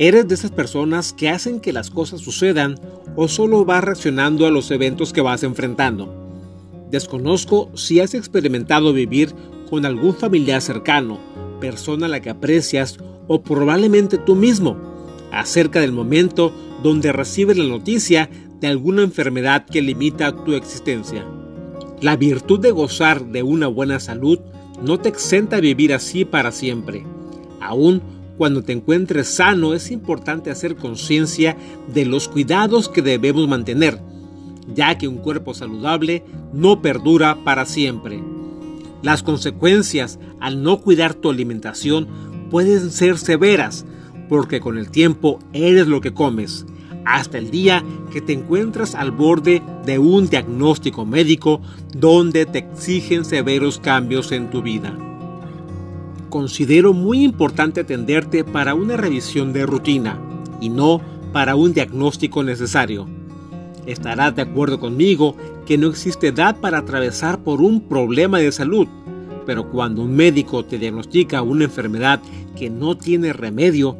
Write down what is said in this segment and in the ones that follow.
¿Eres de esas personas que hacen que las cosas sucedan o solo vas reaccionando a los eventos que vas enfrentando? Desconozco si has experimentado vivir con algún familiar cercano, persona a la que aprecias o probablemente tú mismo, acerca del momento donde recibes la noticia de alguna enfermedad que limita tu existencia. La virtud de gozar de una buena salud no te exenta vivir así para siempre. Aún cuando te encuentres sano es importante hacer conciencia de los cuidados que debemos mantener, ya que un cuerpo saludable no perdura para siempre. Las consecuencias al no cuidar tu alimentación pueden ser severas, porque con el tiempo eres lo que comes, hasta el día que te encuentras al borde de un diagnóstico médico donde te exigen severos cambios en tu vida considero muy importante atenderte para una revisión de rutina y no para un diagnóstico necesario. Estarás de acuerdo conmigo que no existe edad para atravesar por un problema de salud, pero cuando un médico te diagnostica una enfermedad que no tiene remedio,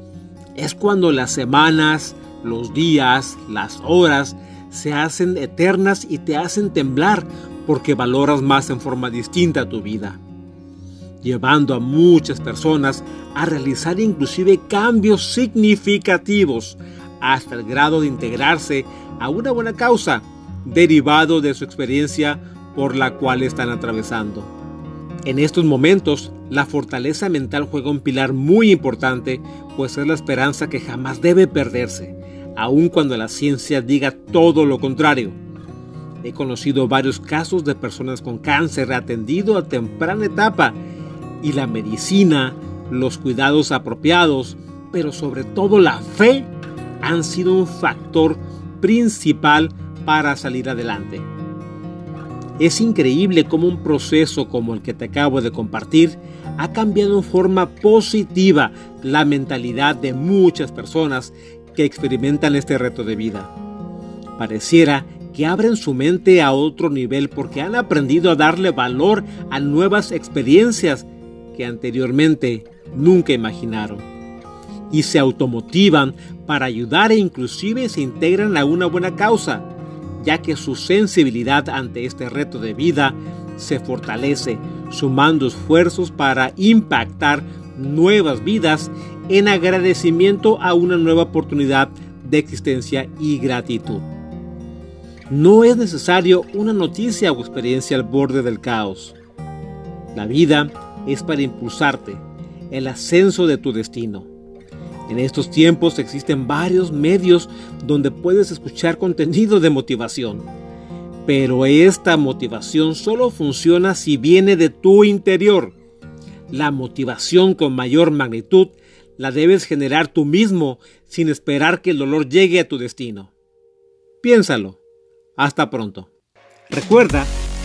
es cuando las semanas, los días, las horas se hacen eternas y te hacen temblar porque valoras más en forma distinta tu vida llevando a muchas personas a realizar inclusive cambios significativos hasta el grado de integrarse a una buena causa derivado de su experiencia por la cual están atravesando. En estos momentos, la fortaleza mental juega un pilar muy importante, pues es la esperanza que jamás debe perderse, aun cuando la ciencia diga todo lo contrario. He conocido varios casos de personas con cáncer atendido a temprana etapa y la medicina, los cuidados apropiados, pero sobre todo la fe han sido un factor principal para salir adelante. Es increíble cómo un proceso como el que te acabo de compartir ha cambiado en forma positiva la mentalidad de muchas personas que experimentan este reto de vida. Pareciera que abren su mente a otro nivel porque han aprendido a darle valor a nuevas experiencias que anteriormente nunca imaginaron. Y se automotivan para ayudar e inclusive se integran a una buena causa, ya que su sensibilidad ante este reto de vida se fortalece, sumando esfuerzos para impactar nuevas vidas en agradecimiento a una nueva oportunidad de existencia y gratitud. No es necesario una noticia o experiencia al borde del caos. La vida es para impulsarte el ascenso de tu destino. En estos tiempos existen varios medios donde puedes escuchar contenido de motivación. Pero esta motivación solo funciona si viene de tu interior. La motivación con mayor magnitud la debes generar tú mismo sin esperar que el dolor llegue a tu destino. Piénsalo. Hasta pronto. Recuerda